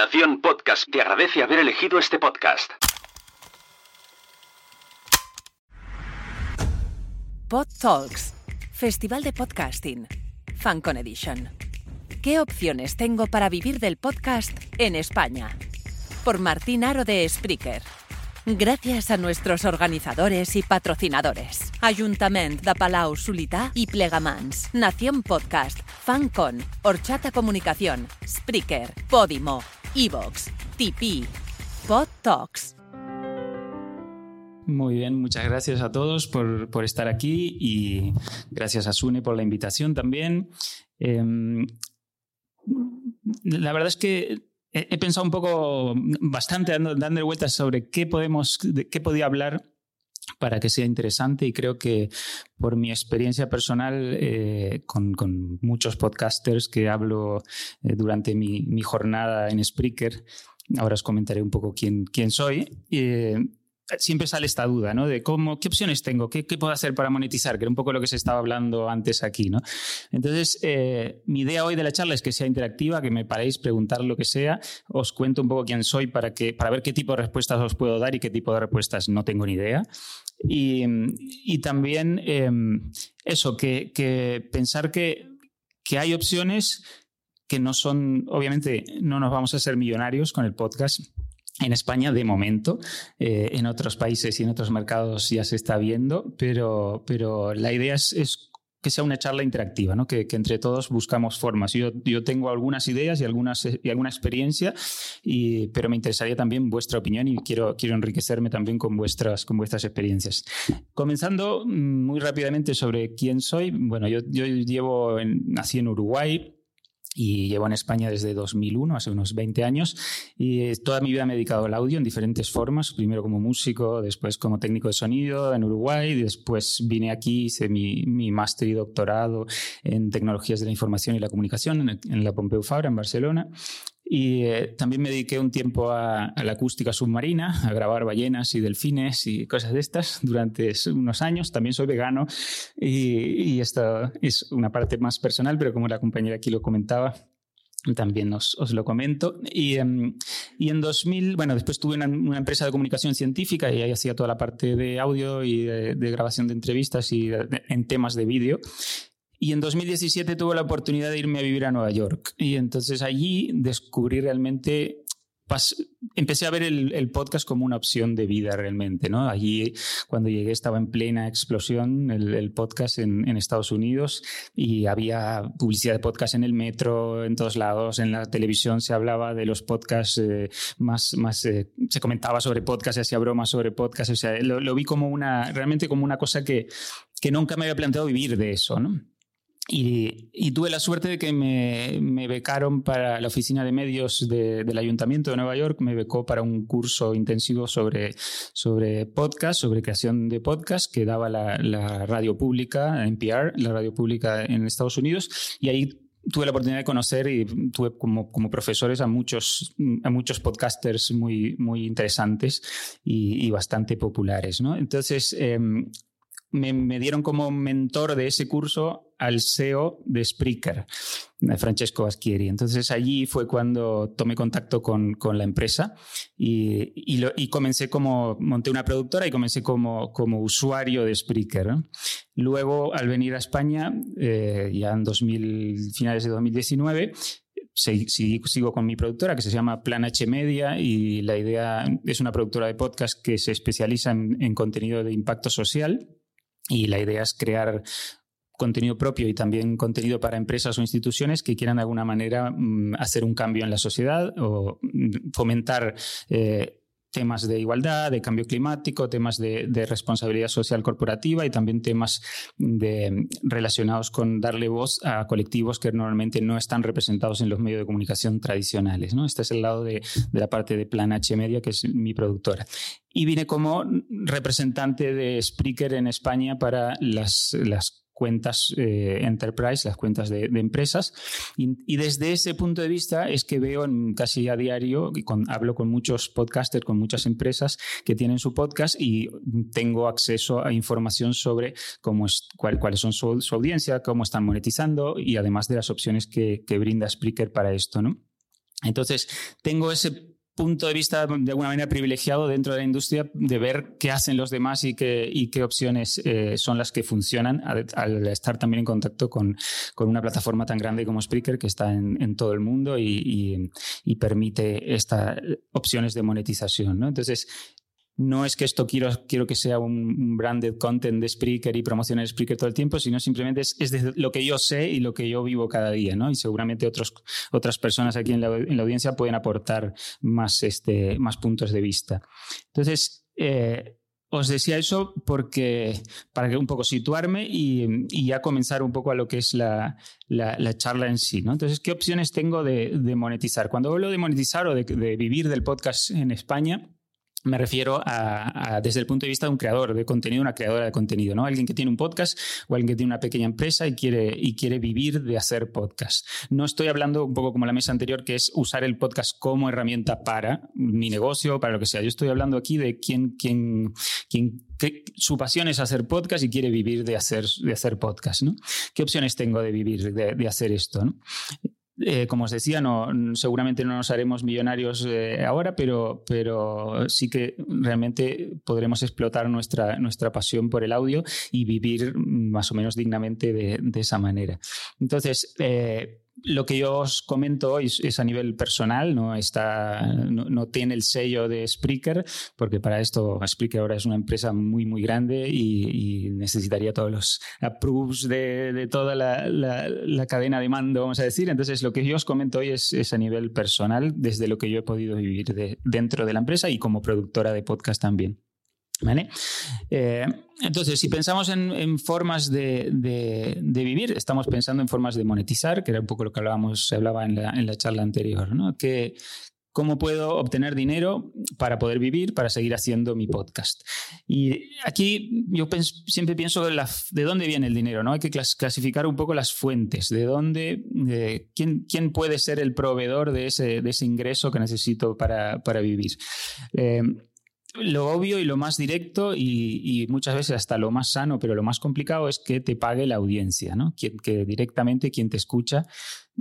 Nación Podcast te agradece haber elegido este podcast. Pod Talks, Festival de Podcasting, FanCon Edition. ¿Qué opciones tengo para vivir del podcast en España? Por Martín Aro de Spreaker. Gracias a nuestros organizadores y patrocinadores. Ayuntament de Palau Solità y Plegamans, Nación Podcast, FanCon, Horchata Comunicación, Spreaker, Podimo, Evox, TP, Pod Talks. Muy bien, muchas gracias a todos por, por, estar aquí y gracias a Sune por la invitación también. Eh, la verdad es que he, pensado un poco, bastante dando, dándole vueltas sobre qué podemos, de qué podía hablar para que sea interesante y creo que por mi experiencia personal eh, con, muchos podcasters que hablo eh, durante mi, mi, jornada en Spreaker, ahora os comentaré un poco quién, quién soy. Eh, siempre sale esta duda, ¿no? De cómo, qué opciones tengo, qué, qué, puedo hacer para monetizar, que era un poco lo que se estaba hablando antes aquí, ¿no? Entonces, eh, mi idea hoy de la charla es que sea interactiva, que me paréis preguntar lo que sea, os cuento un poco quién soy para, que, para ver qué tipo de respuestas os puedo dar y qué tipo de respuestas no tengo ni idea. Y, y también eh, eso, que, que pensar que, que hay opciones que no son, obviamente, no nos vamos a ser millonarios con el podcast, en España de momento, eh, en otros países y en otros mercados ya se está viendo, pero, pero la idea es, es que sea una charla interactiva, ¿no? que, que entre todos buscamos formas. Yo, yo, tengo algunas ideas y, algunas, y alguna experiencia, y, pero me interesaría también vuestra opinión y quiero, quiero enriquecerme también con vuestras, con vuestras experiencias. Comenzando mm, muy rápidamente sobre quién soy. Bueno, yo, yo llevo, en, nací en Uruguay, y llevo en España desde 2001, hace unos 20 años, y toda mi vida me he dedicado al audio en diferentes formas, primero como músico, después como técnico de sonido en Uruguay, después vine aquí, hice mi, mi máster y doctorado en tecnologías de la información y la comunicación en la Pompeu Fabra, en Barcelona, y eh, también me dediqué un tiempo a, a, la acústica submarina, a grabar ballenas y delfines y cosas de estas durante unos años. También soy vegano y, y esto es una parte más personal, pero como la compañera aquí lo comentaba, también os, os, lo comento. Y, um, y, en 2000, bueno, después tuve una, una, empresa de comunicación científica y ahí hacía toda la parte de audio y de, de grabación de entrevistas y de, de, en temas de vídeo. Y en 2017 tuve la oportunidad de irme a vivir a Nueva York. Y entonces allí descubrí realmente, empecé a ver el, el, podcast como una opción de vida realmente. ¿no? Allí cuando llegué estaba en plena explosión el, el podcast en, en, Estados Unidos y había publicidad de podcast en el metro, en todos lados. En la televisión se hablaba de los podcasts eh, más, más eh, se comentaba sobre podcast, se hacía bromas sobre podcast. O sea, lo, lo vi como una, realmente como una cosa que, que nunca me había planteado vivir de eso. ¿no? Y, y, tuve la suerte de que me, me, becaron para la oficina de medios de, del Ayuntamiento de Nueva York, me becó para un curso intensivo sobre, sobre podcast, sobre creación de podcast que daba la, la radio pública, NPR, la radio pública en Estados Unidos, y ahí tuve la oportunidad de conocer y tuve como, como profesores a muchos, a muchos podcasters muy, muy interesantes y, y bastante populares. ¿no? Entonces, eh, me, me, dieron como mentor de ese curso al CEO de Spreaker, Francesco Aschieri. Entonces allí fue cuando tomé contacto con, con la empresa y, y, lo, y, comencé como, monté una productora y comencé como, como usuario de Spreaker. Luego, al venir a España, eh, ya en 2000, finales de 2019, sigo con mi productora que se llama Plan H Media y la idea es una productora de podcast que se especializa en, en contenido de impacto social y la idea es crear contenido propio y también contenido para empresas o instituciones que quieran de alguna manera mm, hacer un cambio en la sociedad o mm, fomentar eh, temas de igualdad, de cambio climático, temas de, responsabilidad social corporativa y también temas de, relacionados con darle voz a colectivos que normalmente no están representados en los medios de comunicación tradicionales. Este es el lado de, la parte de Plan H Media, que es mi productora y vine como representante de Spreaker en España para las cuentas eh, enterprise, las cuentas de, de empresas. Y, desde ese punto de vista es que veo en, casi a diario, y hablo con muchos podcasters, con muchas empresas que tienen su podcast y tengo acceso a información sobre cómo es, cuál, cuáles son su, audiencia, cómo están monetizando y además de las opciones que, que brinda Spreaker para esto. ¿no? Entonces, tengo ese punto de vista de alguna manera privilegiado dentro de la industria de ver qué hacen los demás y qué, opciones eh, son las que funcionan al, estar también en contacto con, una plataforma tan grande como Spreaker que está en, todo el mundo y, y, permite estas opciones de monetización. ¿no? Entonces, no es que esto quiero, quiero que sea un branded content de Spreaker y promocionar Spreaker todo el tiempo, sino simplemente es, es lo que yo sé y lo que yo vivo cada día, ¿no? Y seguramente otros, otras personas aquí en la, en la audiencia pueden aportar más, este, más puntos de vista. Entonces, eh, os decía eso porque para que un poco situarme y, y, ya comenzar un poco a lo que es la, la, la charla en sí. ¿no? Entonces, ¿qué opciones tengo de, de monetizar? Cuando hablo de monetizar o de, de, vivir del podcast en España, me refiero a, desde el punto de vista de un creador de contenido, una creadora de contenido, ¿no? Alguien que tiene un podcast o alguien que tiene una pequeña empresa y quiere, y quiere vivir de hacer podcast. No estoy hablando un poco como la mesa anterior, que es usar el podcast como herramienta para mi negocio, para lo que sea. Yo estoy hablando aquí de quien su pasión es hacer podcast y quiere vivir de hacer, de hacer podcast. ¿Qué opciones tengo de vivir, de, de hacer esto. Eh, como os decía, no, seguramente no nos haremos millonarios eh, ahora, pero, pero sí que realmente podremos explotar nuestra, nuestra pasión por el audio y vivir más o menos dignamente de, de esa manera. Entonces, eh, lo que yo os comento hoy es a nivel personal, no, está, no, tiene el sello de Spreaker, porque para esto Spreaker ahora es una empresa muy, muy grande y, necesitaría todos los approves de, toda la, cadena de mando, vamos a decir. Entonces, lo que yo os comento hoy es, a nivel personal, desde lo que yo he podido vivir dentro de la empresa y como productora de podcast también. ¿Vale? Eh, entonces, si pensamos en, formas de, vivir, estamos pensando en formas de monetizar, que era un poco lo que hablábamos, se hablaba en la, charla anterior, ¿no? Que, ¿Cómo puedo obtener dinero para poder vivir, para seguir haciendo mi podcast? Y aquí yo siempre pienso de, de, dónde viene el dinero, ¿no? Hay que clasificar un poco las fuentes, de dónde, quién, quién, puede ser el proveedor de ese, de ese ingreso que necesito para, para vivir. Eh, lo obvio y lo más directo y, muchas veces hasta lo más sano, pero lo más complicado es que te pague la audiencia, ¿no? que directamente quien te escucha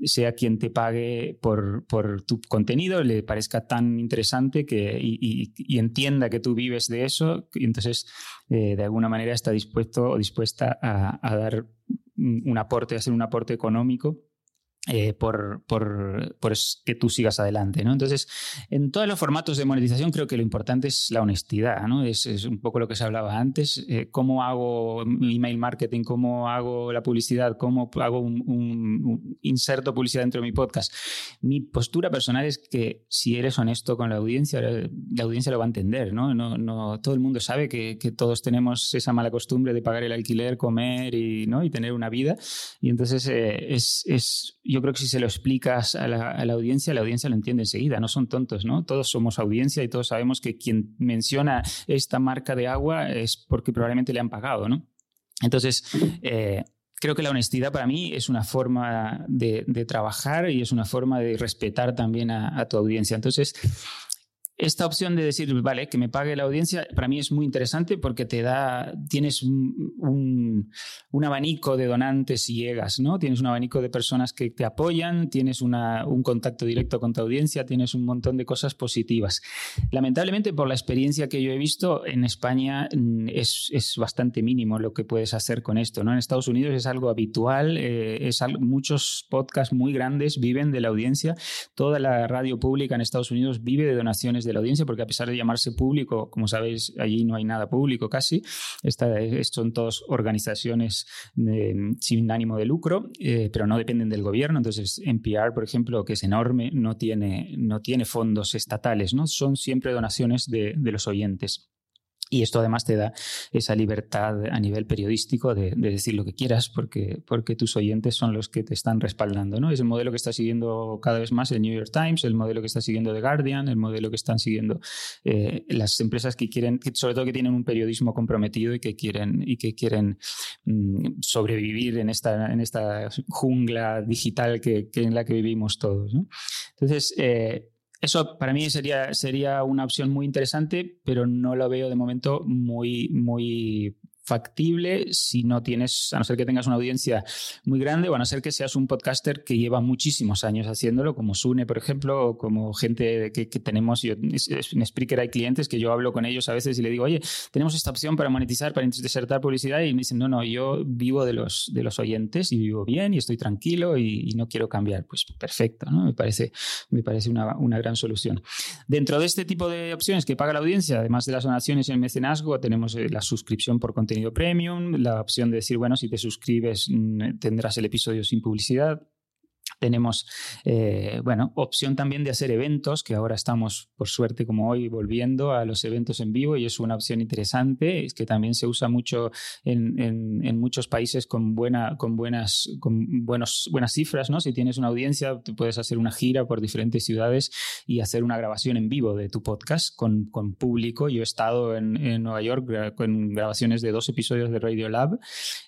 sea quien te pague por, por tu contenido, le parezca tan interesante que, y, entienda que tú vives de eso, y entonces eh, de alguna manera está dispuesto o dispuesta a dar un aporte, a hacer un aporte económico eh, por, por, por, que tú sigas adelante. ¿no? Entonces, en todos los formatos de monetización creo que lo importante es la honestidad. ¿no? Es, es un poco lo que se hablaba antes. Eh, ¿Cómo hago email marketing? ¿Cómo hago la publicidad? ¿Cómo hago un, un, inserto publicidad dentro de mi podcast? Mi postura personal es que si eres honesto con la audiencia, la audiencia lo va a entender. No, no, no todo el mundo sabe que, que, todos tenemos esa mala costumbre de pagar el alquiler, comer y, ¿no? y tener una vida. Y entonces eh, es, es yo creo que si se lo explicas a la, audiencia, la audiencia lo entiende enseguida, no son tontos, ¿no? Todos somos audiencia y todos sabemos que quien menciona esta marca de agua es porque probablemente le han pagado, ¿no? Entonces, eh, creo que la honestidad para mí es una forma de, trabajar y es una forma de respetar también a, a tu audiencia. Entonces, esta opción de decir, vale, que me pague la audiencia, para mí es muy interesante porque te da, tienes un, abanico de donantes ciegas, ¿no? Tienes un abanico de personas que te apoyan, tienes un contacto directo con tu audiencia, tienes un montón de cosas positivas. Lamentablemente, por la experiencia que yo he visto, en España mm, es, bastante mínimo lo que puedes hacer con esto, ¿no? En Estados Unidos es algo habitual, eh, es muchos podcasts muy grandes viven de la audiencia, toda la radio pública en Estados Unidos vive de donaciones de la audiencia, porque a pesar de llamarse público, como sabéis, allí no hay nada público casi, Esta, son todas organizaciones eh, sin ánimo de lucro, eh, pero no dependen del gobierno. Entonces, NPR, por ejemplo, que es enorme, no tiene, no tiene fondos estatales, ¿no? son siempre donaciones de, de los oyentes. Y esto además te da esa libertad a nivel periodístico de, decir lo que quieras porque, porque tus oyentes son los que te están respaldando. ¿no? Es el modelo que está siguiendo cada vez más el New York Times, el modelo que está siguiendo The Guardian, el modelo que están siguiendo eh, las empresas que quieren, sobre todo que tienen un periodismo comprometido y que quieren, y que quieren mm, sobrevivir en esta, en esta jungla digital que, en la que vivimos todos. Entonces, eh, eso para mí sería, sería una opción muy interesante, pero no lo veo de momento muy, muy factible si no tienes, a no ser que tengas una audiencia muy grande o a no ser que seas un podcaster que lleva muchísimos años haciéndolo, como Sune, por ejemplo, o como gente que, tenemos, yo, en Spreaker hay clientes que yo hablo con ellos a veces y le digo, oye, tenemos esta opción para monetizar, para insertar publicidad y me dicen, no, no, yo vivo de los, de los oyentes y vivo bien y estoy tranquilo y, no quiero cambiar. Pues perfecto, ¿no? Me parece, me parece una, una gran solución. Dentro de este tipo de opciones que paga la audiencia, además de las donaciones y el mecenazgo, tenemos eh, la suscripción por contenido premium, la opción de decir, bueno, si te suscribes mm, tendrás el episodio sin publicidad. Tenemos, eh, bueno, opción también de hacer eventos, que ahora estamos, por suerte, como hoy, volviendo a los eventos en vivo y es una opción interesante, es que también se usa mucho en, en, muchos países con, buena, con, buenas, con buenos, buenas cifras, ¿no? Si tienes una audiencia, te puedes hacer una gira por diferentes ciudades y hacer una grabación en vivo de tu podcast con, con público. Yo he estado en, en Nueva York con grabaciones de dos episodios de Radio Lab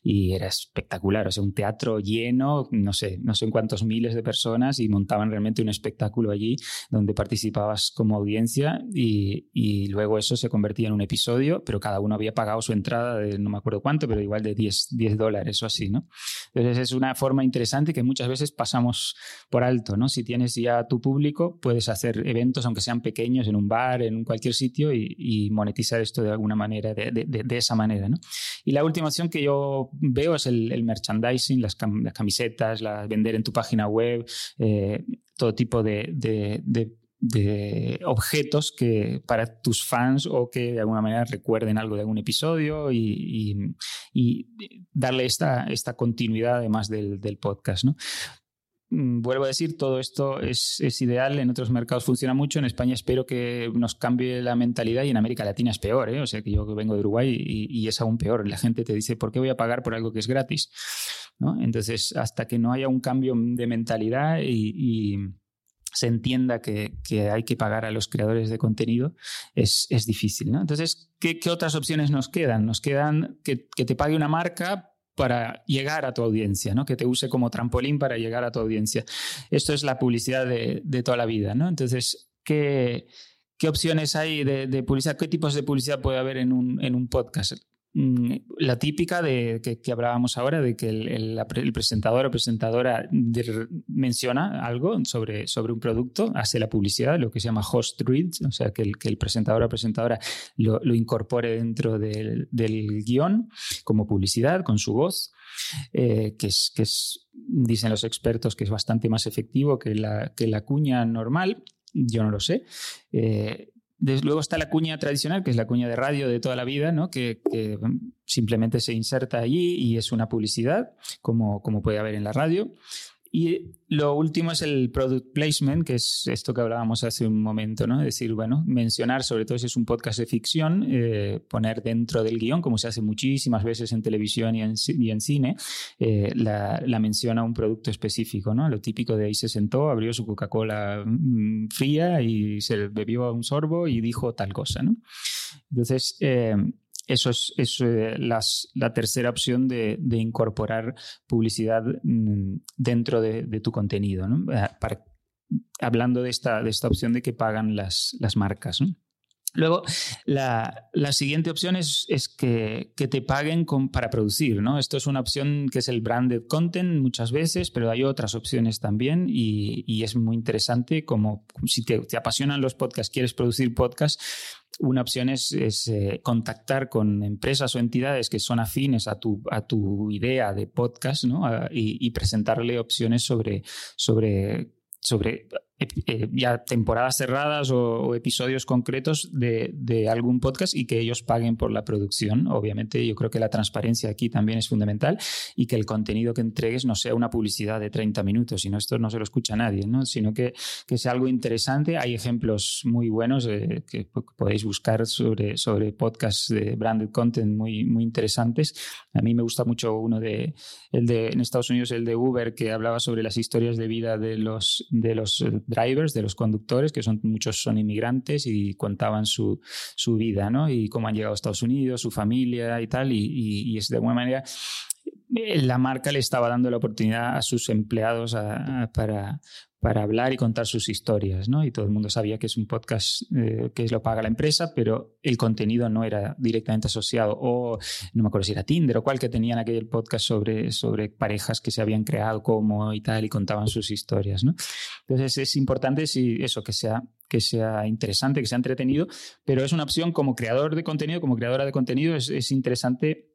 y era espectacular, o sea, un teatro lleno, no sé, no sé en cuántos mil de personas y montaban realmente un espectáculo allí donde participabas como audiencia y, y, luego eso se convertía en un episodio, pero cada uno había pagado su entrada de no me acuerdo cuánto, pero igual de 10, 10 dólares o así, ¿no? Entonces es una forma interesante que muchas veces pasamos por alto, ¿no? Si tienes ya tu público, puedes hacer eventos, aunque sean pequeños, en un bar, en cualquier sitio y, y monetizar esto de alguna manera, de, de, de, esa manera, ¿no? Y la última opción que yo veo es el, el merchandising, las, las camisetas, las vender en tu página web, eh, todo tipo de, objetos que para tus fans o que de alguna manera recuerden algo de algún episodio y, darle esta, esta continuidad además del, podcast. ¿no? Mm, vuelvo a decir, todo esto es, ideal, en otros mercados funciona mucho, en España espero que nos cambie la mentalidad y en América Latina es peor, ¿eh? o sea que yo vengo de Uruguay y, es aún peor, la gente te dice, ¿por qué voy a pagar por algo que es gratis? Entonces, hasta que no haya un cambio de mentalidad y, se entienda que, hay que pagar a los creadores de contenido, es, difícil. Entonces, ¿qué, otras opciones nos quedan? Nos quedan que, te pague una marca para llegar a tu audiencia, ¿no? que te use como trampolín para llegar a tu audiencia. Esto es la publicidad de, toda la vida. ¿no? Entonces, ¿qué, ¿qué opciones hay de, publicidad? ¿Qué tipos de publicidad puede haber en un, en un podcast? Mm, la típica de que, hablábamos ahora, de que el, presentador o presentadora menciona algo sobre, sobre un producto, hace la publicidad, lo que se llama host read, o sea, que el, que el presentador o presentadora lo, incorpore dentro del, guion como publicidad, con su voz, eh, que, es, que es, dicen los expertos, que es bastante más efectivo que la, que la cuña normal. Yo no lo sé. Eh, luego está la cuña tradicional, que es la cuña de radio de toda la vida, ¿no? que, simplemente se inserta allí y es una publicidad, como, como puede haber en la radio. Y lo último es el product placement, que es esto que hablábamos hace un momento, ¿no? Es decir, bueno, mencionar, sobre todo si es un podcast de ficción, eh, poner dentro del guion, como se hace muchísimas veces en televisión y en, y en cine, eh, la, la, mención a un producto específico, ¿no? Lo típico de ahí se sentó, abrió su Coca-Cola mm, fría y se bebió un sorbo y dijo tal cosa, ¿no? Entonces, eh, eso es, eh, la tercera opción de, incorporar publicidad mm, dentro de, tu contenido, eh, hablando de esta, de esta opción de que pagan las, las marcas. Luego, la, siguiente opción es, que, te paguen para producir. ¿no? Esto es una opción que es el branded content muchas veces, pero hay otras opciones también y, es muy interesante como si te, te, apasionan los podcasts, quieres producir podcasts, una opción es, eh, contactar con empresas o entidades que son afines a tu, a tu idea de podcast ¿no? y, y, presentarle opciones sobre, sobre, sobre eh, ya temporadas cerradas o, episodios concretos de, algún podcast y que ellos paguen por la producción. Obviamente yo creo que la transparencia aquí también es fundamental y que el contenido que entregues no sea una publicidad de 30 minutos, sino esto no se lo escucha nadie, ¿no? sino que, que sea algo interesante. Hay ejemplos muy buenos eh, que podéis buscar sobre, sobre podcasts de branded content muy, muy interesantes. A mí me gusta mucho uno de, el de en Estados Unidos, el de Uber, que hablaba sobre las historias de vida de los, de los drivers, de los conductores, que son muchos son inmigrantes y contaban su, su vida, ¿no? Y cómo han llegado a Estados Unidos, su familia y tal, y, y, es de alguna manera eh, la marca le estaba dando la oportunidad a sus empleados para, para hablar y contar sus historias, ¿no? Y todo el mundo sabía que es un podcast eh, que lo paga la empresa, pero el contenido no era directamente asociado. O no me acuerdo si era Tinder o cuál que tenían aquel podcast sobre, sobre parejas que se habían creado como y tal y contaban sus historias, ¿no? Entonces es importante si eso, que sea que sea interesante, que sea entretenido, pero es una opción como creador de contenido, como creadora de contenido, es, es interesante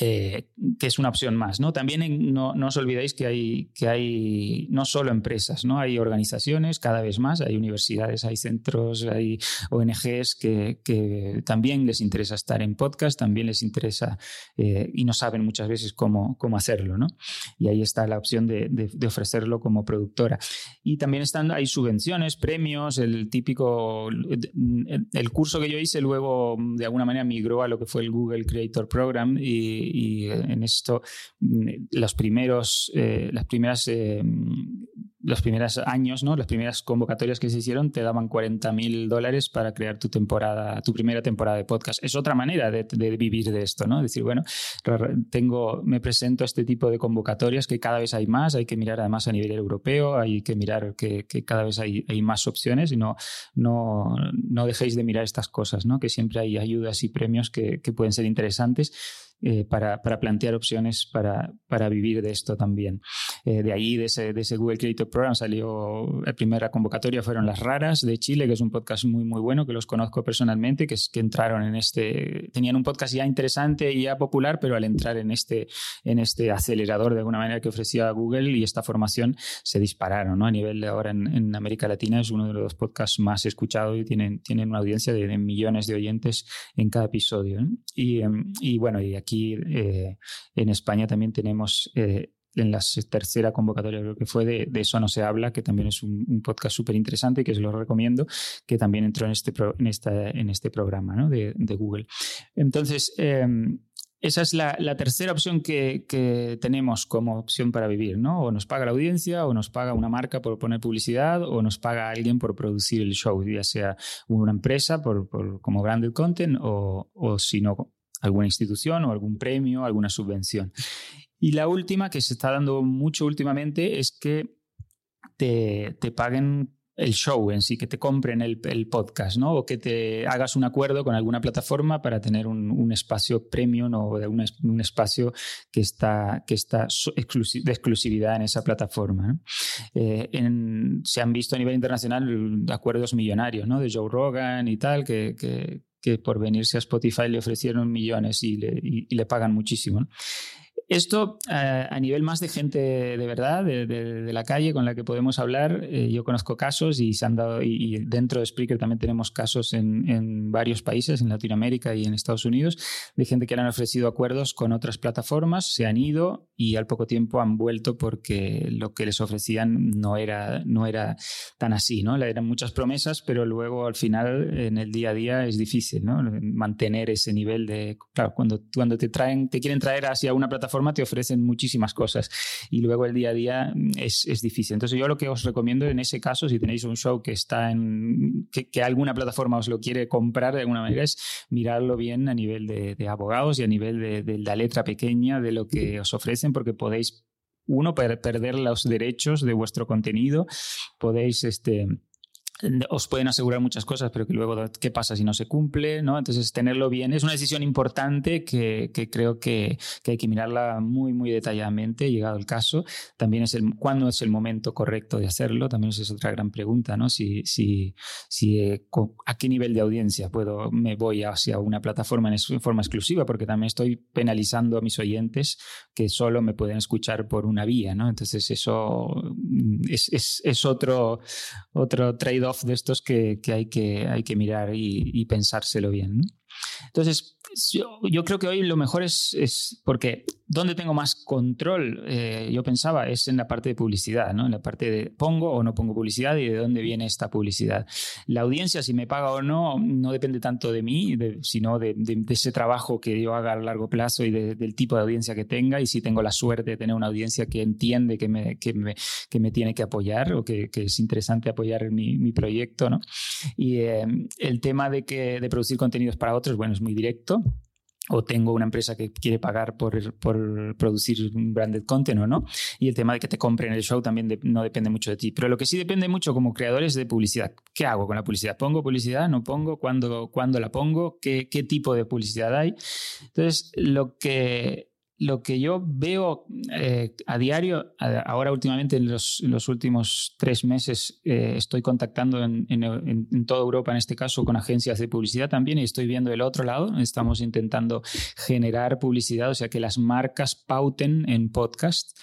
eh, que es una opción más. ¿no? También no, os olvidéis que hay, que hay no solo empresas, ¿no? hay organizaciones cada vez más, hay universidades, hay centros, hay ONGs que, también les interesa estar en podcast, también les interesa eh, y no saben muchas veces cómo, cómo hacerlo. ¿no? Y ahí está la opción de, ofrecerlo como productora. Y también están, hay subvenciones, premios, el típico, el curso que yo hice luego de alguna manera migró a lo que fue el Google Creator Program y y, en esto mm, los primeros, eh, las primeras, eh, los primeros años, ¿no? las primeras convocatorias que se hicieron te daban 40 mil dólares para crear tu temporada, tu primera temporada de podcast. Es otra manera de, vivir de esto, ¿no? Decir, bueno, tengo, me presento a este tipo de convocatorias que cada vez hay más, hay que mirar además a nivel europeo, hay que mirar que, cada vez hay, hay, más opciones y no, no, no dejéis de mirar estas cosas, ¿no? Que siempre hay ayudas y premios que, que pueden ser interesantes eh, para, para, plantear opciones para, para, vivir de esto también. Eh, de ahí, de ese, de ese, Google Creator Program, salió la primera convocatoria, fueron Las Raras de Chile, que es un podcast muy, muy bueno, que los conozco personalmente, que, es, que entraron en este, tenían un podcast ya interesante y ya popular, pero al entrar en este, en este acelerador de alguna manera que ofrecía Google y esta formación, se dispararon. ¿no? A nivel de ahora en, en América Latina es uno de los podcasts más escuchados y tienen, tienen una audiencia de, millones de oyentes en cada episodio. Y, em, y bueno, y aquí eh, en España también tenemos eh, en la tercera convocatoria, creo que fue de, Eso no se habla, que también es un, podcast súper interesante que os lo recomiendo, que también entró en este, en esta, en este programa de, Google. Entonces, em, esa es la, tercera opción que, tenemos como opción para vivir, ¿no? O nos paga la audiencia, o nos paga una marca por poner publicidad, o nos paga alguien por producir el show, ya sea una empresa por, como branded content, o, o si no, alguna institución o algún premio, alguna subvención. Y la última, que se está dando mucho últimamente, es que te, paguen el show en sí, que te compren el, podcast, ¿no? O que te hagas un acuerdo con alguna plataforma para tener un, espacio premium o de un, espacio que está, que está de exclusividad en esa plataforma. Eh, se han visto a nivel internacional acuerdos millonarios, ¿no? De Joe Rogan y tal, que por venirse a Spotify le ofrecieron millones y le, y le pagan muchísimo. Esto eh, a nivel más de gente de verdad, de, la calle con la que podemos hablar, eh, yo conozco casos y se han dado, y, dentro de Spreaker también tenemos casos en, varios países, en Latinoamérica y en Estados Unidos, de gente que le han ofrecido acuerdos con otras plataformas, se han ido y al poco tiempo han vuelto porque lo que les ofrecían no era, no era tan así, ¿no? Eran muchas promesas, pero luego al final en el día a día es difícil, ¿no? Mantener ese nivel de, claro, cuando, cuando te traen, te quieren traer hacia una plataforma te ofrecen muchísimas cosas y luego el día a día mm, es, es, difícil. Entonces yo lo que os recomiendo en ese caso, si tenéis un show que está en, que, alguna plataforma os lo quiere comprar de alguna manera, es mirarlo bien a nivel de, abogados y a nivel de, de la letra pequeña de lo que os ofrecen porque podéis uno, perder los derechos de vuestro contenido, podéis este, os pueden asegurar muchas cosas, pero que luego, ¿qué pasa si no se cumple? ¿no? Entonces, tenerlo bien es una decisión importante que, creo que, hay que mirarla muy, muy detalladamente, llegado el caso. También es el, ¿cuándo es el momento correcto de hacerlo? También es otra gran pregunta, ¿no? Si, si, si, eh, ¿A qué nivel de audiencia puedo, me voy hacia una plataforma en, forma exclusiva? Porque también estoy penalizando a mis oyentes que solo me pueden escuchar por una vía, ¿no? Entonces, eso mm, es, es otro, otro de estos que, hay, que hay que mirar y, pensárselo bien. Entonces, yo, creo que hoy lo mejor es, es porque donde tengo más control, eh, yo pensaba, es en la parte de publicidad, ¿no? En la parte de pongo o no pongo publicidad y de dónde viene esta publicidad. La audiencia, si me paga o no, no depende tanto de mí, sino de, ese trabajo que yo haga a largo plazo y del tipo de audiencia que tenga y si tengo la suerte de tener una audiencia que entiende que me, que me, que me tiene que apoyar o que, que es interesante apoyar mi, mi proyecto, ¿no? Y eh, el tema de, que, de producir contenidos para otros, bueno, es muy directo o tengo una empresa que quiere pagar por, por, producir branded content o no. Y el tema de que te compren el show también no depende mucho de ti. Pero lo que sí depende mucho como creadores de publicidad. ¿Qué hago con la publicidad? ¿Pongo publicidad? ¿No pongo? ¿Cuándo, cuándo la pongo? ¿Qué, ¿Qué tipo de publicidad hay? Entonces, lo que lo que yo veo eh, a diario, ahora últimamente en los, últimos tres meses eh, estoy contactando en, toda Europa, en este caso, con agencias de publicidad también y estoy viendo el otro lado. Estamos intentando generar publicidad, o sea, que las marcas pauten en podcast.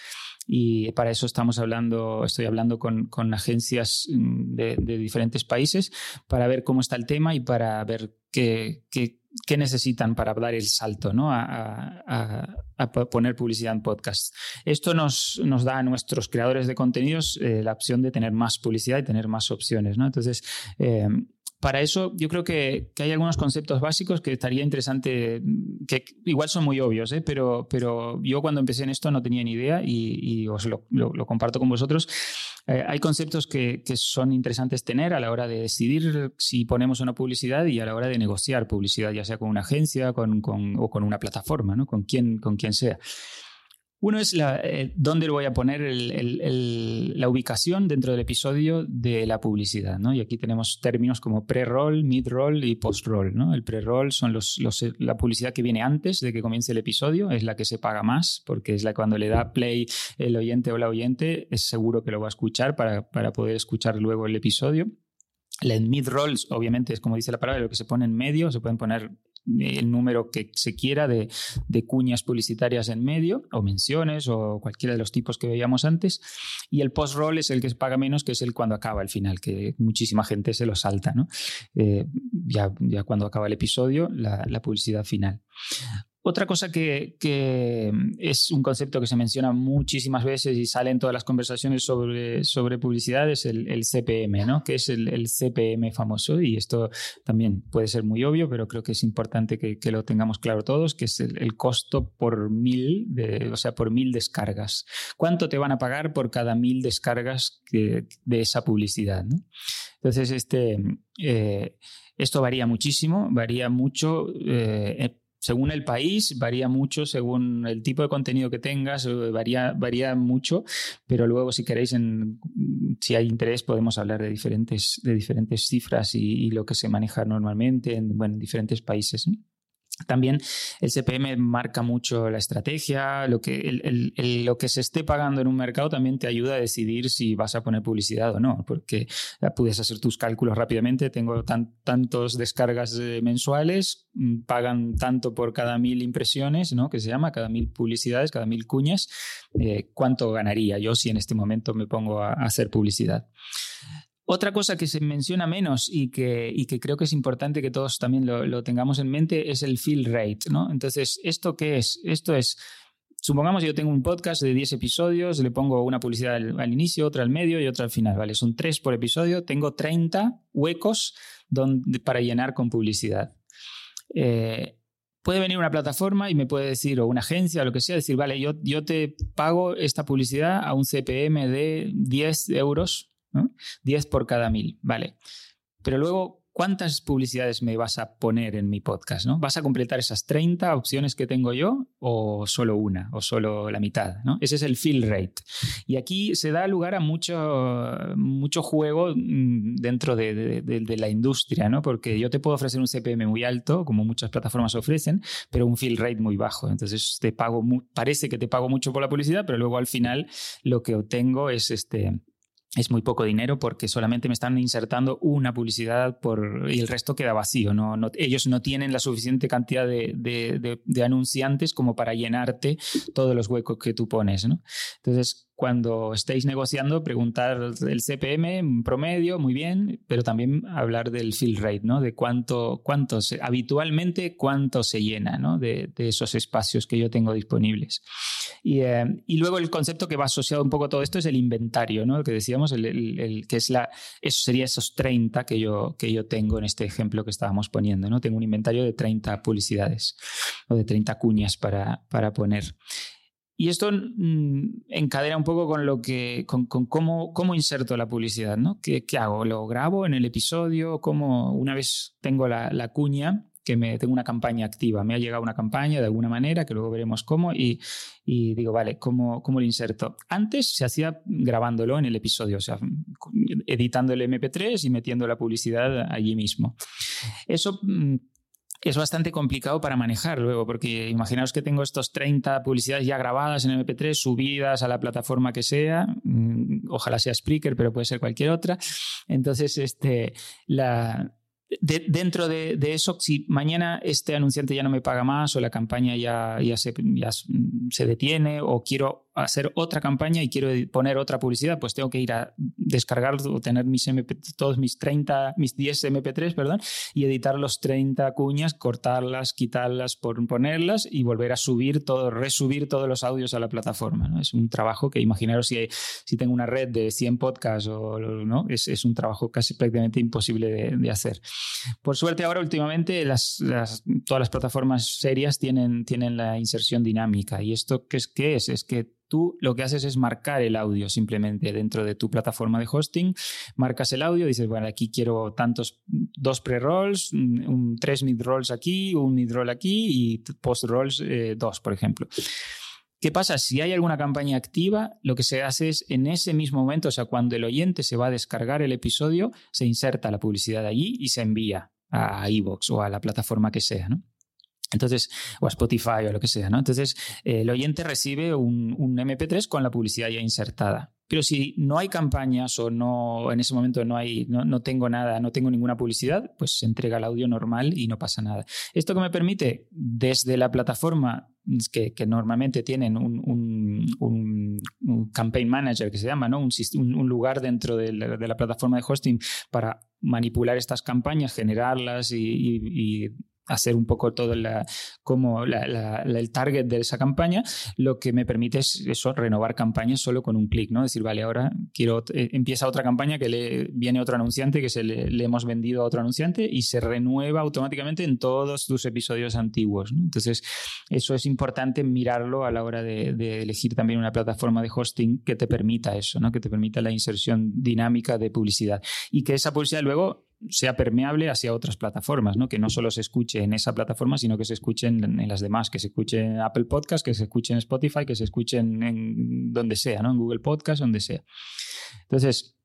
Y para eso estamos hablando, estoy hablando con, agencias mm, de, de, diferentes países para ver cómo está el tema y para ver qué, qué, qué necesitan para dar el salto ¿no? a, poner publicidad en podcast. Esto nos, da a nuestros creadores de contenidos eh, la opción de tener más publicidad y tener más opciones. ¿no? Entonces, eh, para eso yo creo que, hay algunos conceptos básicos que estaría interesante, que igual son muy obvios, ¿eh? pero, pero yo cuando empecé en esto no tenía ni idea y, os lo, comparto con vosotros. Eh, hay conceptos que, son interesantes tener a la hora de decidir si ponemos una publicidad y a la hora de negociar publicidad, ya sea con una agencia con, o con una plataforma, ¿no? con, quien, con quien sea. Uno es la, eh, dónde voy a poner la ubicación dentro del episodio de la publicidad. ¿no? Y aquí tenemos términos como pre-roll, mid-roll y post-roll. ¿no? El pre-roll son los, la publicidad que viene antes de que comience el episodio, es la que se paga más, porque es la cuando le da play el oyente o la oyente, es seguro que lo va a escuchar para, para poder escuchar luego el episodio. La mid-roll, obviamente, es como dice la palabra, lo que se pone en medio, se pueden poner el número que se quiera de, cuñas publicitarias en medio, o menciones, o cualquiera de los tipos que veíamos antes. Y el post-roll es el que se paga menos, que es el cuando acaba el final, que muchísima gente se lo salta, ¿no? Eh, ya, ya, cuando acaba el episodio, la publicidad final. Otra cosa que, es un concepto que se menciona muchísimas veces y sale en todas las conversaciones sobre, sobre publicidad es el, CPM, ¿no? que es el, CPM famoso. Y esto también puede ser muy obvio, pero creo que es importante que, lo tengamos claro todos, que es el, costo por mil, o sea, por mil descargas. ¿Cuánto te van a pagar por cada mil descargas de esa publicidad? Entonces, este, eh, esto varía muchísimo, varía mucho. Eh, según el país, varía mucho, según el tipo de contenido que tengas, eh, varía, varía mucho, pero luego si queréis, si hay interés, podemos hablar de diferentes, de diferentes cifras y, lo que se maneja normalmente en, bueno, en diferentes países. También el CPM marca mucho la estrategia, lo que, se esté pagando en un mercado también te ayuda a decidir si vas a poner publicidad o no, porque puedes hacer tus cálculos rápidamente. Tengo tantos descargas eh, mensuales, mm, pagan tanto por cada mil impresiones, ¿no? que se llama, cada mil publicidades, cada mil cuñas. Eh, ¿Cuánto ganaría yo si en este momento me pongo a hacer publicidad? Otra cosa que se menciona menos y que, que creo que es importante que todos también lo, tengamos en mente es el fill rate, ¿no? Entonces, ¿esto qué es? Esto es, supongamos yo tengo un podcast de 10 episodios, le pongo una publicidad al, inicio, otra al medio y otra al final, ¿vale? Son tres por episodio, tengo 30 huecos donde, para llenar con publicidad. Eh, puede venir una plataforma y me puede decir, o una agencia, o lo que sea, decir, vale, yo, yo te pago esta publicidad a un CPM de 10 euros 10 por cada mil, vale. Pero luego, ¿cuántas publicidades me vas a poner en mi podcast? ¿no? ¿Vas a completar esas 30 opciones que tengo yo o solo una o solo la mitad? ¿no? Ese es el fill rate. Y aquí se da lugar a mucho, mucho juego mm, dentro de, la industria, ¿no? porque yo te puedo ofrecer un CPM muy alto, como muchas plataformas ofrecen, pero un fill rate muy bajo. Entonces te pago, parece que te pago mucho por la publicidad, pero luego al final lo que obtengo es este es muy poco dinero porque solamente me están insertando una publicidad por, y el resto queda vacío. No, ellos no tienen la suficiente cantidad de, de, anunciantes como para llenarte todos los huecos que tú pones. ¿no? Entonces, cuando estéis negociando, preguntar el CPM promedio, muy bien, pero también hablar del fill rate, ¿no? De cuánto, cuánto se, habitualmente cuánto se llena, ¿no? De, esos espacios que yo tengo disponibles. Eh, y, luego el concepto que va asociado un poco a todo esto es el inventario, ¿no? que decíamos, el, que es la, eso sería esos 30 que yo, que yo tengo en este ejemplo que estábamos poniendo, ¿no? Tengo un inventario de 30 publicidades o de 30 cuñas para, para poner. Y esto mm, encadena un poco con lo que, con, cómo, cómo, inserto la publicidad, ¿no? ¿Qué, hago? ¿Lo grabo en el episodio? ¿Cómo, una vez tengo la, cuña, que me tengo una campaña activa. Me ha llegado una campaña de alguna manera, que luego veremos cómo, y, y digo, vale, ¿cómo, ¿cómo lo inserto? Antes se hacía grabándolo en el episodio, o sea, editando el MP3 y metiendo la publicidad allí mismo. Eso mm, es bastante complicado para manejar luego, porque imaginaos que tengo estos 30 publicidades ya grabadas en MP3, subidas a la plataforma que sea, mm, ojalá sea Spreaker, pero puede ser cualquier otra. Entonces, este, la, dentro de, eso, si mañana este anunciante ya no me paga más o la campaña ya, ya, se, ya se detiene o quiero hacer otra campaña y quiero poner otra publicidad, pues tengo que ir a descargar o tener mis MP, todos mis 30, mis 10 MP3, perdón, y editar los 30 cuñas, cortarlas, quitarlas, ponerlas y volver a subir todo, resubir todos los audios a la plataforma. ¿no? Es un trabajo que imaginaros si, si tengo una red de 100 podcasts o no, es, es un trabajo casi prácticamente imposible de, hacer. Por suerte ahora últimamente las, todas las plataformas serias tienen, tienen la inserción dinámica y esto qué es, qué es? Es que tú lo que haces es marcar el audio simplemente dentro de tu plataforma de hosting, marcas el audio, dices, bueno, aquí quiero tantos, dos pre-rolls, tres mid-rolls aquí, un mid-roll aquí y post-rolls eh, dos, por ejemplo. ¿Qué pasa? Si hay alguna campaña activa, lo que se hace es en ese mismo momento, o sea, cuando el oyente se va a descargar el episodio, se inserta la publicidad allí y se envía a iVoox o a la plataforma que sea, ¿no? Entonces, o a Spotify o lo que sea, ¿no? Entonces, el oyente recibe un, MP3 con la publicidad ya insertada. Pero si no hay campañas o no en ese momento no hay, no, tengo nada, no tengo ninguna publicidad, pues se entrega el audio normal y no pasa nada. Esto que me permite, desde la plataforma que, normalmente tienen un, campaign manager que se llama, ¿no? un, lugar dentro de la, plataforma de hosting para manipular estas campañas, generarlas y hacer un poco todo como el target de esa campaña, lo que me permite es eso, renovar campañas solo con un clic, ¿no? Decir, vale, ahora quiero, eh, empieza otra campaña que le viene otro anunciante, que se le, hemos vendido a otro anunciante y se renueva automáticamente en todos tus episodios antiguos, Entonces, eso es importante mirarlo a la hora de, de, elegir también una plataforma de hosting que te permita eso, ¿no? Que te permita la inserción dinámica de publicidad y que esa publicidad luego sea permeable hacia otras plataformas, ¿no? que no solo se escuche en esa plataforma, sino que se escuche en, las demás, que se escuche en Apple Podcast, que se escuche en Spotify, que se escuche en, donde sea, ¿no? en Google Podcast, donde sea. Entonces,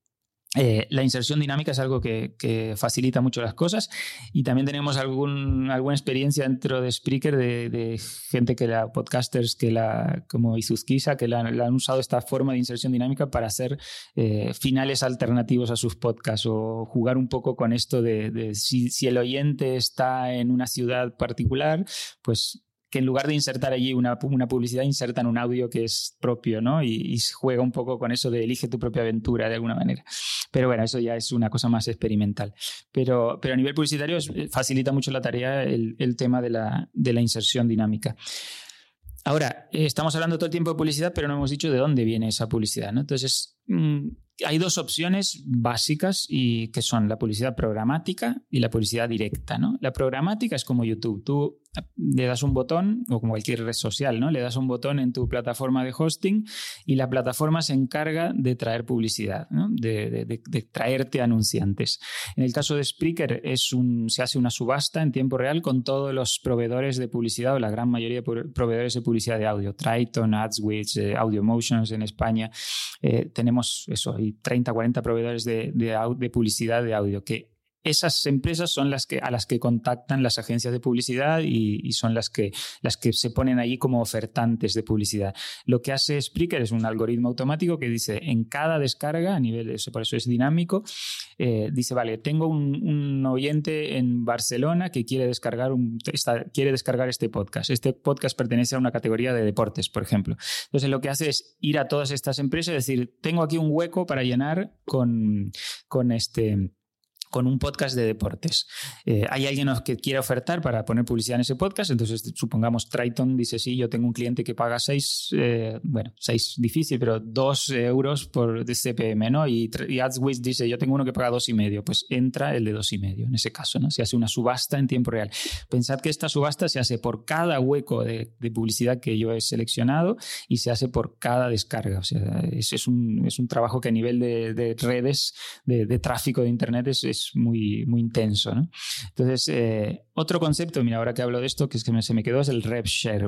eh, la inserción dinámica es algo que, facilita mucho las cosas y también tenemos algún, alguna experiencia dentro de Spreaker de, gente que la, podcasters que la, como Izuzquiza, que la, han usado esta forma de inserción dinámica para hacer eh, finales alternativos a sus podcasts o jugar un poco con esto de, si, si el oyente está en una ciudad particular, pues que en lugar de insertar allí una, una publicidad, insertan un audio que es propio, ¿no? Y, juega un poco con eso de elige tu propia aventura de alguna manera. Pero bueno, eso ya es una cosa más experimental. Pero, pero a nivel publicitario facilita mucho la tarea el, el tema de la, de la inserción dinámica. Ahora, estamos hablando todo el tiempo de publicidad, pero no hemos dicho de dónde viene esa publicidad. Entonces, mm, hay dos opciones básicas y que son la publicidad programática y la publicidad directa, ¿no? La programática es como YouTube. Tú le das un botón, o como cualquier red social, ¿no? Le das un botón en tu plataforma de hosting y la plataforma se encarga de traer publicidad, ¿no? de, traerte anunciantes. En el caso de Spreaker es un, se hace una subasta en tiempo real con todos los proveedores de publicidad o la gran mayoría de proveedores de publicidad de audio. Triton, AdsWitch, eh, Audio Motions en España. Eh, tenemos eso, hay 30, 40 proveedores de publicidad de audio que esas empresas son las que, a las que contactan las agencias de publicidad y, son las que, las que se ponen ahí como ofertantes de publicidad. Lo que hace Spreaker es un algoritmo automático que dice en cada descarga, a nivel, por eso es dinámico, eh, dice, vale, tengo un, oyente en Barcelona que quiere descargar, un, quiere descargar este podcast. Este podcast pertenece a una categoría de deportes, por ejemplo. Entonces lo que hace es ir a todas estas empresas y decir, tengo aquí un hueco para llenar con, con este con un podcast de deportes. Eh, hay alguien que quiere ofertar para poner publicidad en ese podcast, entonces supongamos Triton dice, sí, yo tengo un cliente que paga 6, eh, bueno, 6 difícil, pero 2 euros por CPM, ¿no? Y, y dice, yo tengo uno que paga dos y medio, pues entra el de dos y medio en ese caso, ¿no? Se hace una subasta en tiempo real. Pensad que esta subasta se hace por cada hueco de, publicidad que yo he seleccionado y se hace por cada descarga. O sea, es, es, un, es un, trabajo que a nivel de, redes, de, tráfico de Internet es es muy, muy intenso. Entonces, eh, otro concepto, mira, ahora que hablo de esto, que es que se me quedó, es el rev share.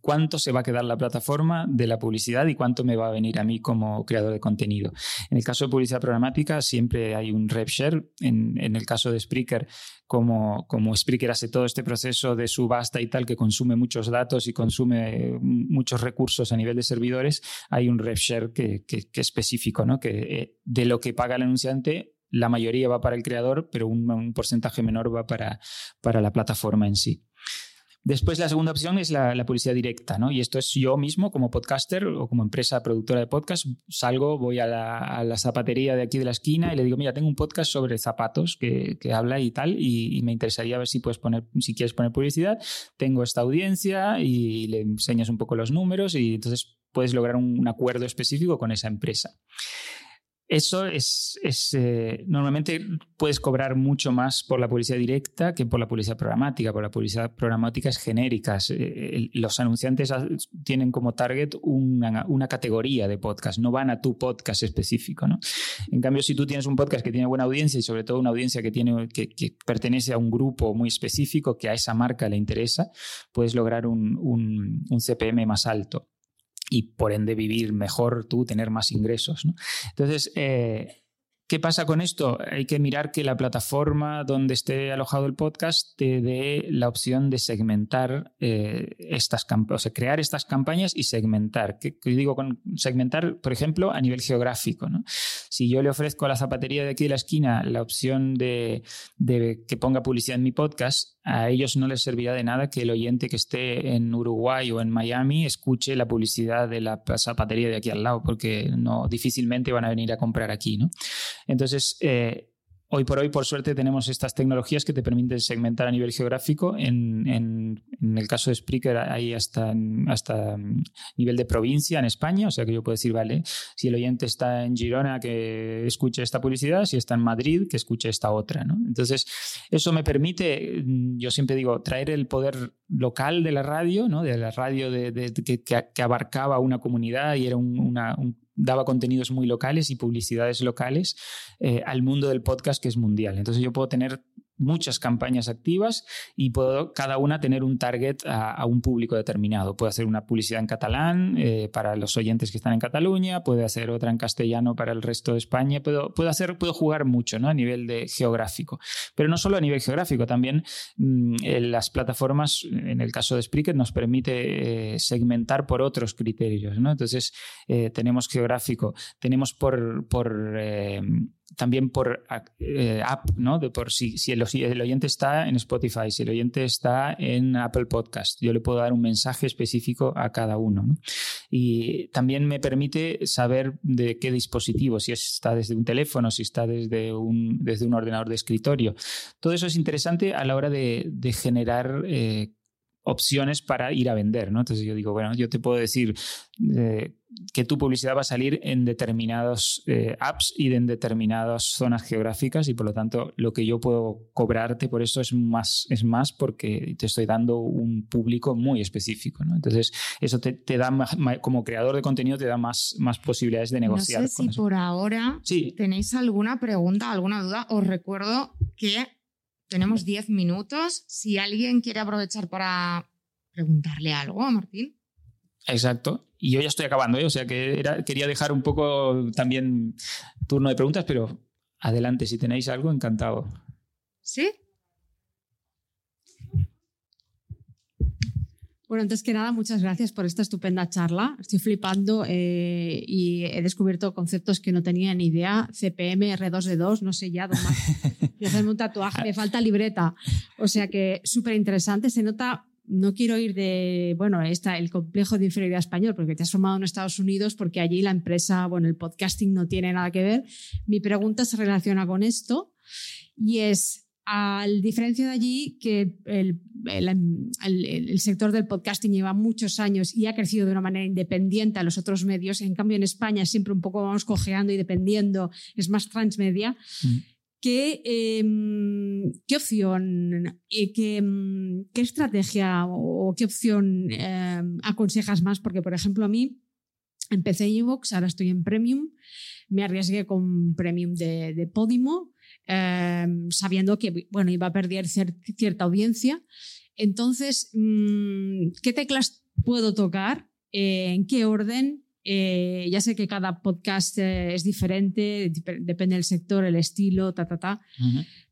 ¿Cuánto se va a quedar la plataforma de la publicidad y cuánto me va a venir a mí como creador de contenido? En el caso de publicidad programática siempre hay un rev share. En, en el caso de Spreaker, como, como Spreaker hace todo este proceso de subasta y tal, que consume muchos datos y consume muchos recursos a nivel de servidores, hay un rev share que, que, que específico, ¿no? que eh, de lo que paga el anunciante la mayoría va para el creador, pero un, porcentaje menor va para, para la plataforma en sí. Después la segunda opción es la, publicidad directa, ¿no? Y esto es yo mismo como podcaster o como empresa productora de podcast, salgo, voy a la, zapatería de aquí de la esquina y le digo, mira, tengo un podcast sobre zapatos que, habla y tal, y, me interesaría ver si puedes poner, si quieres poner publicidad, tengo esta audiencia y le enseñas un poco los números y entonces puedes lograr un acuerdo específico con esa empresa. Eso es, eh, normalmente puedes cobrar mucho más por la publicidad directa que por la publicidad programática, por la publicidad programática es genérica. Eh, los anunciantes tienen como target una, categoría de podcast, no van a tu podcast específico. ¿no? En cambio, si tú tienes un podcast que tiene buena audiencia y sobre todo una audiencia que, tiene, que, pertenece a un grupo muy específico que a esa marca le interesa, puedes lograr un, un CPM más alto y por ende vivir mejor tú, tener más ingresos. Entonces, eh, ¿Qué pasa con esto? Hay que mirar que la plataforma donde esté alojado el podcast te dé la opción de segmentar eh, estas campañas, o sea, crear estas campañas y segmentar. ¿Qué, digo con segmentar, por ejemplo, a nivel geográfico? Si yo le ofrezco a la zapatería de aquí de la esquina la opción de, de que ponga publicidad en mi podcast, a ellos no les servirá de nada que el oyente que esté en Uruguay o en Miami escuche la publicidad de la zapatería de aquí al lado, porque no difícilmente van a venir a comprar aquí, ¿no? Entonces, eh, Hoy por hoy, por suerte, tenemos estas tecnologías que te permiten segmentar a nivel geográfico. En, el caso de Spreaker hay hasta, hasta nivel de provincia en España, o sea que yo puedo decir, vale, si el oyente está en Girona, que escuche esta publicidad, si está en Madrid, que escuche esta otra. Entonces, eso me permite, yo siempre digo, traer el poder local de la radio, ¿no? de la radio de, que, abarcaba una comunidad y era una, un daba contenidos muy locales y publicidades locales eh, al mundo del podcast que es mundial. Entonces yo puedo tener muchas campañas activas y puedo cada una tener un target a, un público determinado. Puedo hacer una publicidad en catalán eh, para los oyentes que están en Cataluña, puedo hacer otra en castellano para el resto de España, puedo, puedo, jugar mucho ¿no? a nivel de geográfico. Pero no solo a nivel geográfico, también mm, las plataformas, en el caso de Spreaker, nos permite eh, segmentar por otros criterios. ¿no? Entonces, eh, tenemos geográfico, tenemos por, por también por eh, app, ¿no? De por si, si el, oyente está en Spotify, si el oyente está en Apple Podcast, yo le puedo dar un mensaje específico a cada uno. Y también me permite saber de qué dispositivo, si está desde un teléfono, si está desde un, desde un ordenador de escritorio. Todo eso es interesante a la hora de, generar eh, opciones para ir a vender, ¿no? Entonces yo digo, bueno, yo te puedo decir eh, que tu publicidad va a salir en determinados eh, apps y en determinadas zonas geográficas y por lo tanto lo que yo puedo cobrarte por eso es más, es más porque te estoy dando un público muy específico, ¿no? Entonces eso te, da, más, como creador de contenido, te da más, más posibilidades de negociar. No sé si por ahora tenéis alguna pregunta, alguna duda. Os recuerdo que tenemos 10 minutos. Si alguien quiere aprovechar para preguntarle algo a Martín. Exacto. Y yo ya estoy acabando, ¿eh? o sea que quería dejar un poco también turno de preguntas, pero adelante, si tenéis algo, encantado. ¿Sí? Bueno, antes que nada, muchas gracias por esta estupenda charla. Estoy flipando eh, y he descubierto conceptos que no tenía ni idea. CPM, R2D2, no sé ya, más. Y hacerme un tatuaje, me falta libreta. O sea que súper interesante. Se nota, no quiero ir de, bueno, está el complejo de inferioridad español, porque te has formado en Estados Unidos, porque allí la empresa, bueno, el podcasting no tiene nada que ver. Mi pregunta se relaciona con esto y es, al diferencia de allí, que el, el, sector del podcasting lleva muchos años y ha crecido de una manera independiente a los otros medios, en cambio en España siempre un poco vamos cojeando y dependiendo, es más transmedia. Mm. ¿Qué, em, ¿Qué, opción, eh, qué, em, qué, estrategia o qué opción em, aconsejas más? Porque, por ejemplo, a mí empecé en Evox, ahora estoy en Premium, me arriesgué con Premium de, de Podimo em, sabiendo que bueno, iba a perder cierta audiencia. Entonces, mm, ¿qué teclas puedo tocar? Eh, ¿En qué orden? Eh, ya sé que cada podcast eh, es diferente, depende del sector, el estilo, ta, ta, ta.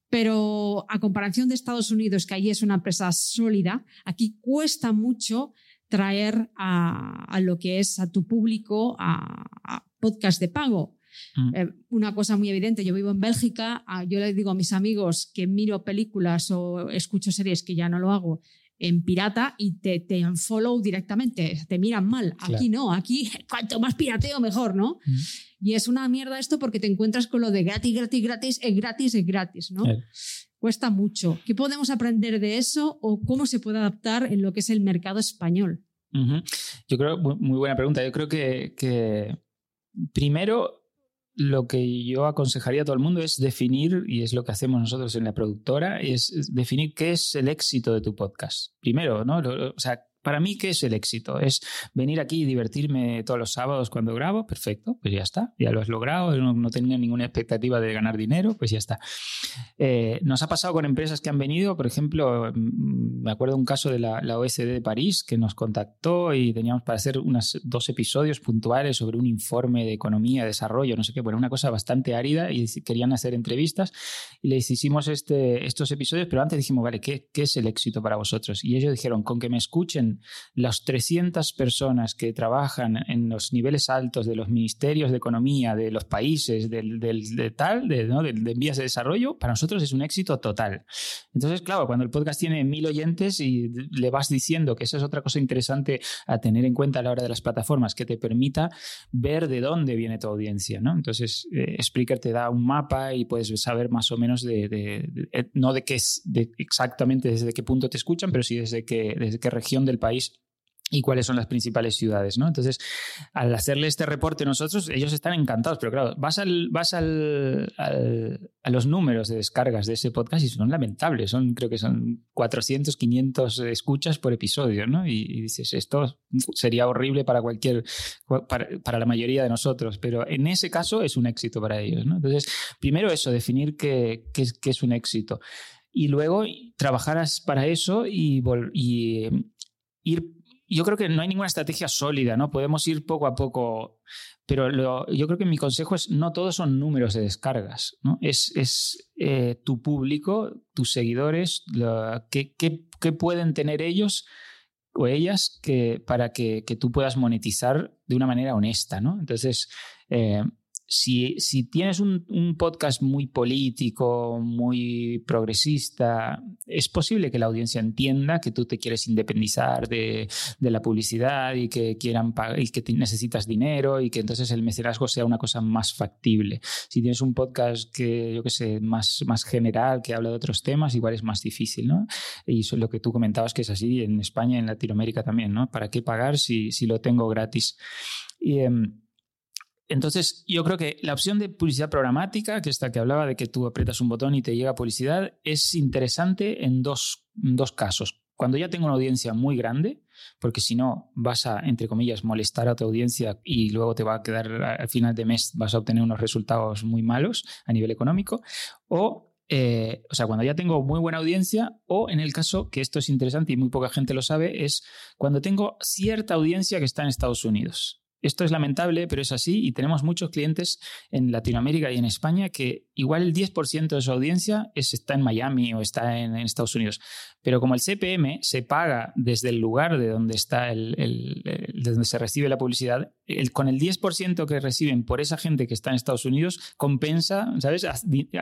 Pero a comparación de Estados Unidos, que allí es una empresa sólida, aquí cuesta mucho traer a, lo que es a tu público a, podcast de pago. Mm. Eh, una cosa muy evidente, yo vivo en Bélgica, ah, yo le digo a mis amigos que miro películas o escucho series que ya no lo hago en pirata y te, te follow directamente, te miran mal. Aquí no, aquí cuanto más pirateo mejor, ¿no? Mm. Y es una mierda esto porque te encuentras con lo de gratis, gratis, gratis, es gratis, es gratis, ¿no? Cuesta mucho. ¿Qué podemos aprender de eso o cómo se puede adaptar en lo que es el mercado español? Yo creo, muy buena pregunta. Yo creo que, que primero lo que yo aconsejaría a todo el mundo es definir, y es lo que hacemos nosotros en la productora, es definir qué es el éxito de tu podcast. Primero, ¿no? O sea, para mí, ¿qué es el éxito? ¿Es venir aquí y divertirme todos los sábados cuando grabo? Perfecto, pues ya está, ya lo has logrado, no, tenía ninguna expectativa de ganar dinero, pues ya está. Eh, nos ha pasado con empresas que han venido, por ejemplo, mm, me acuerdo un caso de la, la, OSD de París que nos contactó y teníamos para hacer unos dos episodios puntuales sobre un informe de economía, desarrollo, no sé qué, bueno, una cosa bastante árida y querían hacer entrevistas y les hicimos este, estos episodios, pero antes dijimos, vale, ¿qué, ¿qué es el éxito para vosotros? Y ellos dijeron, con que me escuchen las 300 personas que trabajan en los niveles altos de los ministerios de economía de los países, del, de tal, de, ¿no? de, vías de desarrollo, para nosotros es un éxito total. Entonces, claro, cuando el podcast tiene mil oyentes y le vas diciendo que esa es otra cosa interesante a tener en cuenta a la hora de las plataformas, que te permita ver de dónde viene tu audiencia. ¿no? Entonces, eh, Spreaker te da un mapa y puedes saber más o menos de, eh, no de qué es de exactamente desde qué punto te escuchan, pero sí desde qué, desde qué región del país y cuáles son las principales ciudades, ¿no? Entonces, al hacerle este reporte nosotros, ellos están encantados, pero claro, vas, al, vas al, a los números de descargas de ese podcast y son lamentables, son, creo que son 400, 500 escuchas por episodio, ¿no? Y, dices, esto sería horrible para cualquier, para, la mayoría de nosotros, pero en ese caso es un éxito para ellos, ¿no? Entonces, primero eso, definir qué, qué, qué es un éxito y luego trabajar para eso y, y yo creo que no hay ninguna estrategia sólida, ¿no? Podemos ir poco a poco, pero yo creo que mi consejo es no todos son números de descargas, ¿no? Es, es eh, tu público, tus seguidores, qué, pueden tener ellos o ellas que, para que, que, tú puedas monetizar de una manera honesta, ¿no? Entonces, eh, si, si tienes un, un, podcast muy político, muy progresista, es posible que la audiencia entienda que tú te quieres independizar de, de la publicidad y que quieran y que necesitas dinero y que entonces el mecenazgo sea una cosa más factible. Si tienes un podcast que, yo qué sé, más, más general, que habla de otros temas, igual es más difícil, ¿no? Y eso es lo que tú comentabas que es así en España y en Latinoamérica también, ¿no? ¿Para qué pagar si, si lo tengo gratis? Y, em, entonces, yo creo que la opción de publicidad programática, que esta que hablaba de que tú aprietas un botón y te llega publicidad, es interesante en dos, dos casos. Cuando ya tengo una audiencia muy grande, porque si no vas a, entre comillas, molestar a tu audiencia y luego te va a quedar al final de mes, vas a obtener unos resultados muy malos a nivel económico, o eh, o sea, cuando ya tengo muy buena audiencia, o en el caso, que esto es interesante y muy poca gente lo sabe, es cuando tengo cierta audiencia que está en Estados Unidos. Esto es lamentable, pero es así y tenemos muchos clientes en Latinoamérica y en España que igual el 10% de su audiencia está en Miami o está en, Estados Unidos. Pero como el CPM se paga desde el lugar de donde, está el, de donde se recibe la publicidad, el, con el 10% que reciben por esa gente que está en Estados Unidos, compensa, ¿sabes?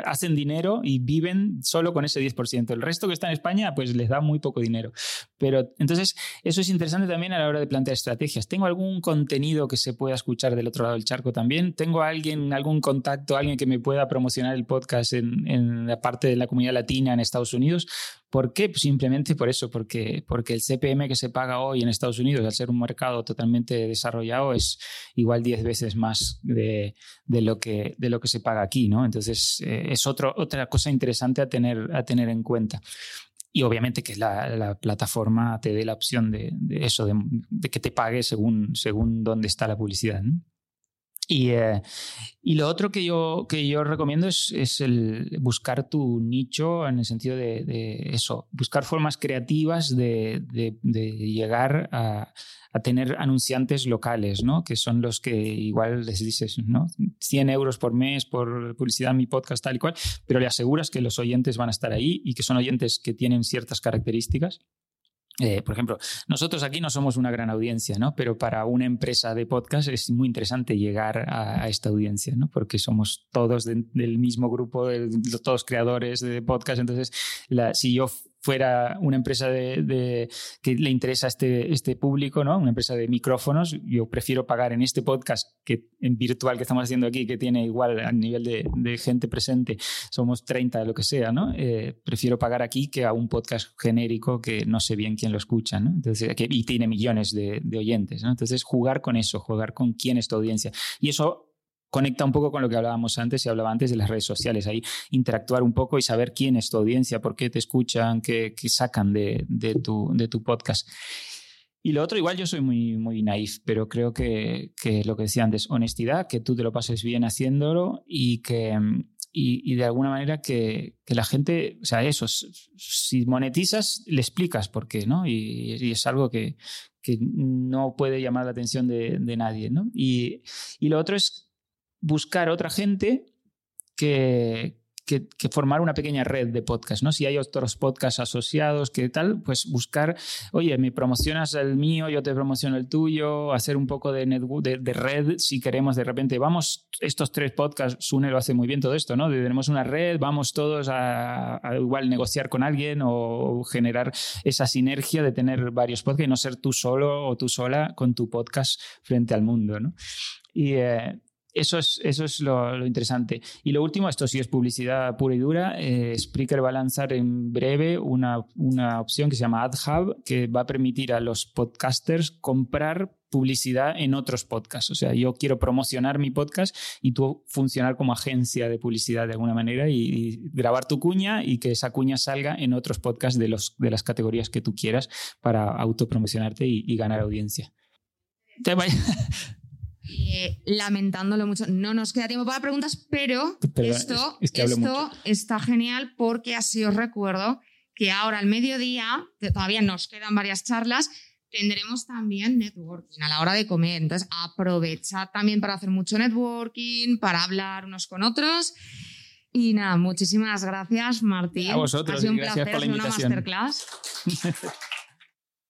Hacen dinero y viven solo con ese 10%. El resto que está en España, pues les da muy poco dinero. Pero entonces, eso es interesante también a la hora de plantear estrategias. ¿Tengo algún contenido que se pueda escuchar del otro lado del charco también? ¿Tengo alguien, algún contacto, alguien que me pueda promocionar el podcast en, en la parte de la comunidad latina en Estados Unidos? ¿Por qué? Pues simplemente por eso, porque, porque el CPM que se paga hoy en Estados Unidos, al ser un mercado totalmente desarrollado, es igual 10 veces más de, lo que, de lo que se paga aquí, ¿no? Entonces, eh, es otro, otra cosa interesante a tener, a tener en cuenta. Y obviamente que la, plataforma te dé la opción de, eso, de, que te pague según, según dónde está la publicidad. Y, eh, y, lo otro que yo, que yo recomiendo es, es, el buscar tu nicho en el sentido de, eso, buscar formas creativas de, de, de llegar a, a, tener anunciantes locales, ¿no? que son los que igual les dices ¿no? 100 euros por mes por publicidad en mi podcast tal y cual, pero le aseguras que los oyentes van a estar ahí y que son oyentes que tienen ciertas características eh, por ejemplo, nosotros aquí no somos una gran audiencia, ¿no? Pero para una empresa de podcast es muy interesante llegar a, esta audiencia, ¿no? Porque somos todos de, del mismo grupo, de, de, todos creadores de podcast. Entonces, la, si yo fuera una empresa de, que le interesa este, este público, ¿no? Una empresa de micrófonos, yo prefiero pagar en este podcast que en virtual que estamos haciendo aquí, que tiene igual a nivel de, de gente presente, somos 30, lo que sea, ¿no? Eh, prefiero pagar aquí que a un podcast genérico que no sé bien quién lo escucha, ¿no? Entonces, que, y tiene millones de, de oyentes, ¿no? Entonces, jugar con eso, jugar con quién es tu audiencia. Y eso conecta un poco con lo que hablábamos antes y hablaba antes de las redes sociales, ahí interactuar un poco y saber quién es tu audiencia, por qué te escuchan, qué, qué sacan de, de, tu, de tu podcast. Y lo otro, igual yo soy muy, muy naif, pero creo que, que, lo que decía antes, honestidad, que tú te lo pases bien haciéndolo y que, y, y, de alguna manera que, que, la gente, o sea, eso, si monetizas, le explicas por qué, ¿no? Y, y es algo que, que, no puede llamar la atención de, de nadie, ¿no? Y, y, lo otro es buscar otra gente que, que, formar una pequeña red de podcast, ¿no? Si hay otros podcasts asociados, que tal, pues buscar, oye, me promocionas el mío, yo te promociono el tuyo, hacer un poco de, de, de red, si queremos de repente, vamos, estos tres podcasts, Sune lo hace muy bien todo esto, ¿no? Tenemos una red, vamos todos a, a igual negociar con alguien o generar esa sinergia de tener varios podcasts y no ser tú solo o tú sola con tu podcast frente al mundo, ¿no? Y, eh, eso es, eso es lo, interesante. Y lo último, esto sí es publicidad pura y dura. Eh, Spreaker va a lanzar en breve una, una opción que se llama AdHub, que va a permitir a los podcasters comprar publicidad en otros podcasts. O sea, yo quiero promocionar mi podcast y tú funcionar como agencia de publicidad de alguna manera y, grabar tu cuña y que esa cuña salga en otros podcasts de, los, de las categorías que tú quieras para autopromocionarte y, y ganar audiencia. Te. Eh, lamentándolo mucho. No nos queda tiempo para preguntas, pero Perdón, esto, es, es que esto está genial porque así os recuerdo que ahora al mediodía, todavía nos quedan varias charlas, tendremos también networking a la hora de comer. Entonces, aprovechad también para hacer mucho networking, para hablar unos con otros. Y nada, muchísimas gracias, Martín. A vosotros, ha sido un gracias placer por la invitación. una masterclass.